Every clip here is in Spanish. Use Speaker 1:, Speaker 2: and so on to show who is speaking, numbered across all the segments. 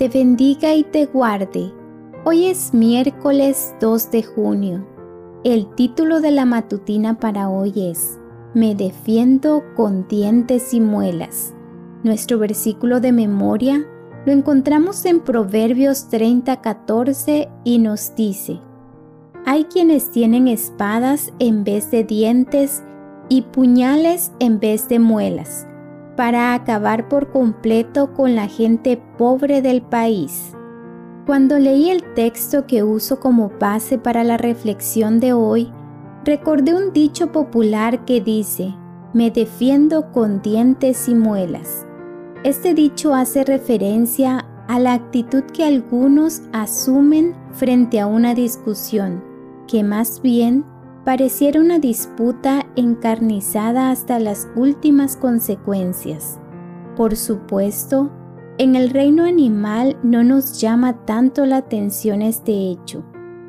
Speaker 1: te bendiga y te guarde. Hoy es miércoles 2 de junio. El título de la matutina para hoy es Me defiendo con dientes y muelas. Nuestro versículo de memoria lo encontramos en Proverbios 30:14 y nos dice, Hay quienes tienen espadas en vez de dientes y puñales en vez de muelas, para acabar por completo con la gente pobre del país. Cuando leí el texto que uso como base para la reflexión de hoy, recordé un dicho popular que dice, me defiendo con dientes y muelas. Este dicho hace referencia a la actitud que algunos asumen frente a una discusión, que más bien pareciera una disputa encarnizada hasta las últimas consecuencias. Por supuesto, en el reino animal no nos llama tanto la atención este hecho.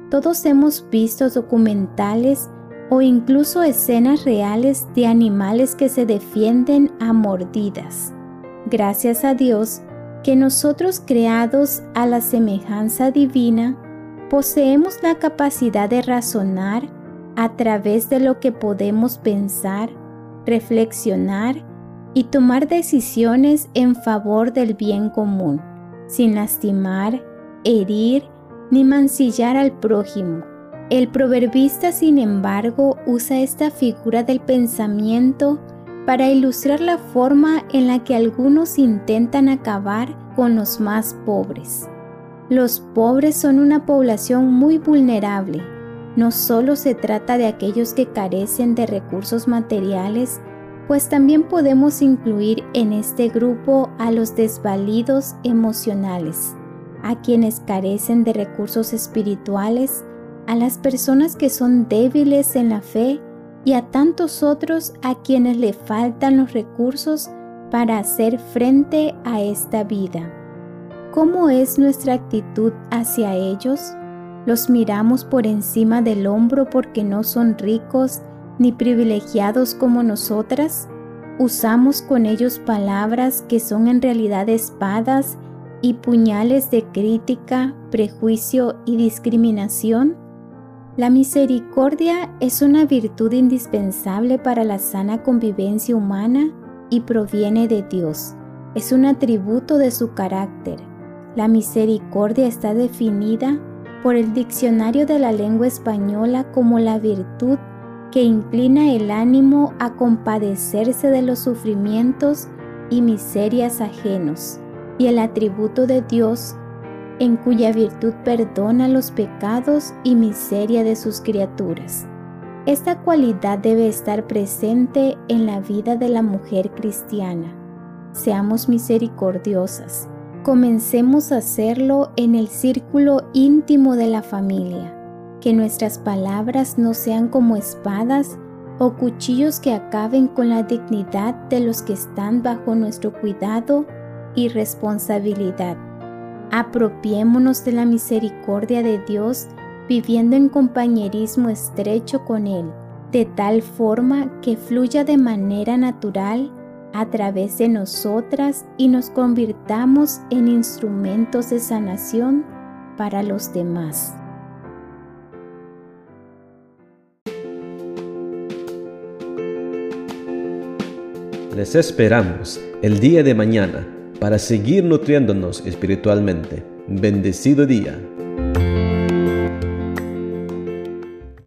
Speaker 1: Todos hemos visto documentales o incluso escenas reales de animales que se defienden a mordidas. Gracias a Dios que nosotros creados a la semejanza divina, poseemos la capacidad de razonar a través de lo que podemos pensar, reflexionar y tomar decisiones en favor del bien común, sin lastimar, herir ni mancillar al prójimo. El proverbista, sin embargo, usa esta figura del pensamiento para ilustrar la forma en la que algunos intentan acabar con los más pobres. Los pobres son una población muy vulnerable. No solo se trata de aquellos que carecen de recursos materiales, pues también podemos incluir en este grupo a los desvalidos emocionales, a quienes carecen de recursos espirituales, a las personas que son débiles en la fe y a tantos otros a quienes le faltan los recursos para hacer frente a esta vida. ¿Cómo es nuestra actitud hacia ellos? ¿Los miramos por encima del hombro porque no son ricos ni privilegiados como nosotras? ¿Usamos con ellos palabras que son en realidad espadas y puñales de crítica, prejuicio y discriminación? La misericordia es una virtud indispensable para la sana convivencia humana y proviene de Dios. Es un atributo de su carácter. La misericordia está definida por el Diccionario de la Lengua Española como la virtud que inclina el ánimo a compadecerse de los sufrimientos y miserias ajenos, y el atributo de Dios en cuya virtud perdona los pecados y miseria de sus criaturas. Esta cualidad debe estar presente en la vida de la mujer cristiana. Seamos misericordiosas. Comencemos a hacerlo en el círculo íntimo de la familia. Que nuestras palabras no sean como espadas o cuchillos que acaben con la dignidad de los que están bajo nuestro cuidado y responsabilidad Apropiémonos de la misericordia de Dios viviendo en compañerismo estrecho con Él, de tal forma que fluya de manera natural a través de nosotras y nos convirtamos en instrumentos de sanación para los demás.
Speaker 2: Les esperamos el día de mañana para seguir nutriéndonos espiritualmente. Bendecido día.